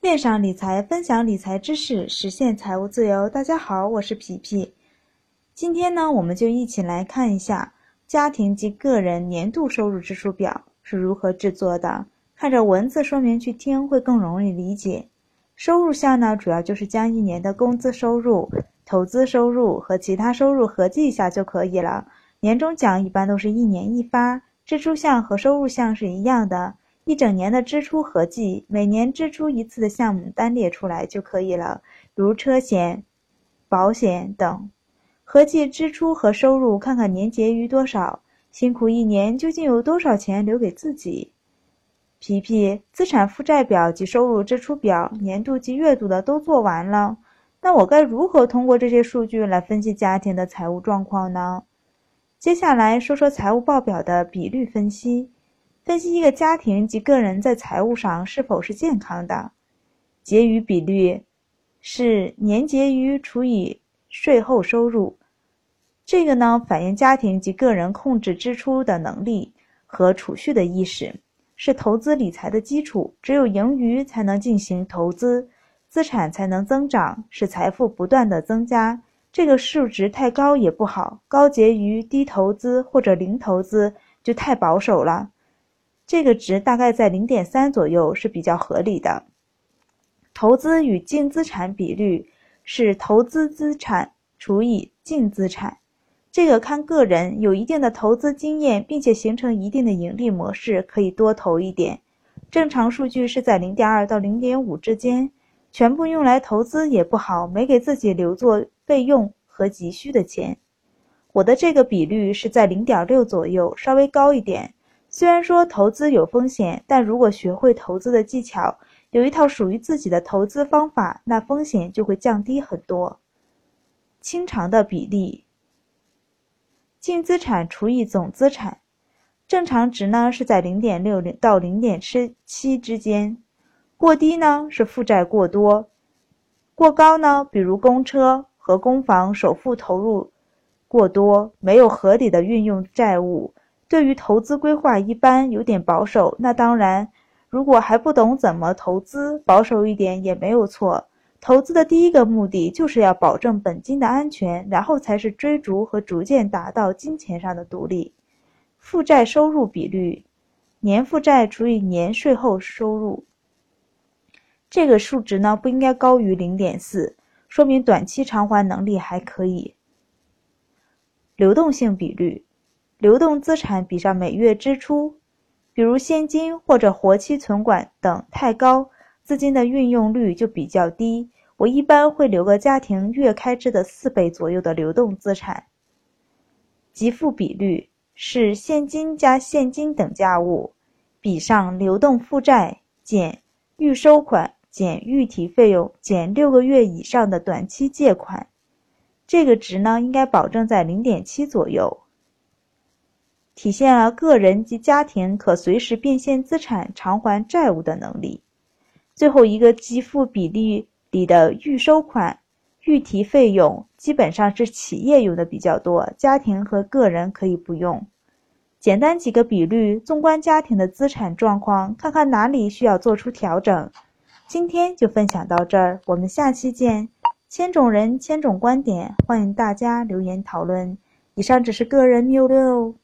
恋上理财，分享理财知识，实现财务自由。大家好，我是皮皮。今天呢，我们就一起来看一下家庭及个人年度收入支出表是如何制作的。看着文字说明去听，会更容易理解。收入项呢，主要就是将一年的工资收入、投资收入和其他收入合计一下就可以了。年终奖一般都是一年一发。支出项和收入项是一样的。一整年的支出合计，每年支出一次的项目单列出来就可以了，如车险、保险等。合计支出和收入，看看年结余多少，辛苦一年究竟有多少钱留给自己？皮皮，资产负债表及收入支出表，年度及月度的都做完了，那我该如何通过这些数据来分析家庭的财务状况呢？接下来说说财务报表的比率分析。分析一个家庭及个人在财务上是否是健康的，结余比率是年结余除以税后收入。这个呢，反映家庭及个人控制支出的能力和储蓄的意识，是投资理财的基础。只有盈余才能进行投资，资产才能增长，使财富不断的增加。这个数值太高也不好，高结余低投资或者零投资就太保守了。这个值大概在零点三左右是比较合理的。投资与净资产比率是投资资产除以净资产，这个看个人，有一定的投资经验并且形成一定的盈利模式，可以多投一点。正常数据是在零点二到零点五之间，全部用来投资也不好，没给自己留作备用和急需的钱。我的这个比率是在零点六左右，稍微高一点。虽然说投资有风险，但如果学会投资的技巧，有一套属于自己的投资方法，那风险就会降低很多。清偿的比例，净资产除以总资产，正常值呢是在零点六零到零点七七之间，过低呢是负债过多，过高呢，比如公车和公房首付投入过多，没有合理的运用债务。对于投资规划一般有点保守，那当然，如果还不懂怎么投资，保守一点也没有错。投资的第一个目的就是要保证本金的安全，然后才是追逐和逐渐达到金钱上的独立。负债收入比率，年负债除以年税后收入，这个数值呢不应该高于零点四，说明短期偿还能力还可以。流动性比率。流动资产比上每月支出，比如现金或者活期存款等太高，资金的运用率就比较低。我一般会留个家庭月开支的四倍左右的流动资产。给付比率是现金加现金等价物比上流动负债减预收款减预提费用减六个月以上的短期借款，这个值呢应该保证在零点七左右。体现了个人及家庭可随时变现资产偿还债务的能力。最后一个给付比例里的预收款、预提费用，基本上是企业用的比较多，家庭和个人可以不用。简单几个比率，纵观家庭的资产状况，看看哪里需要做出调整。今天就分享到这儿，我们下期见。千种人，千种观点，欢迎大家留言讨论。以上只是个人谬论哦。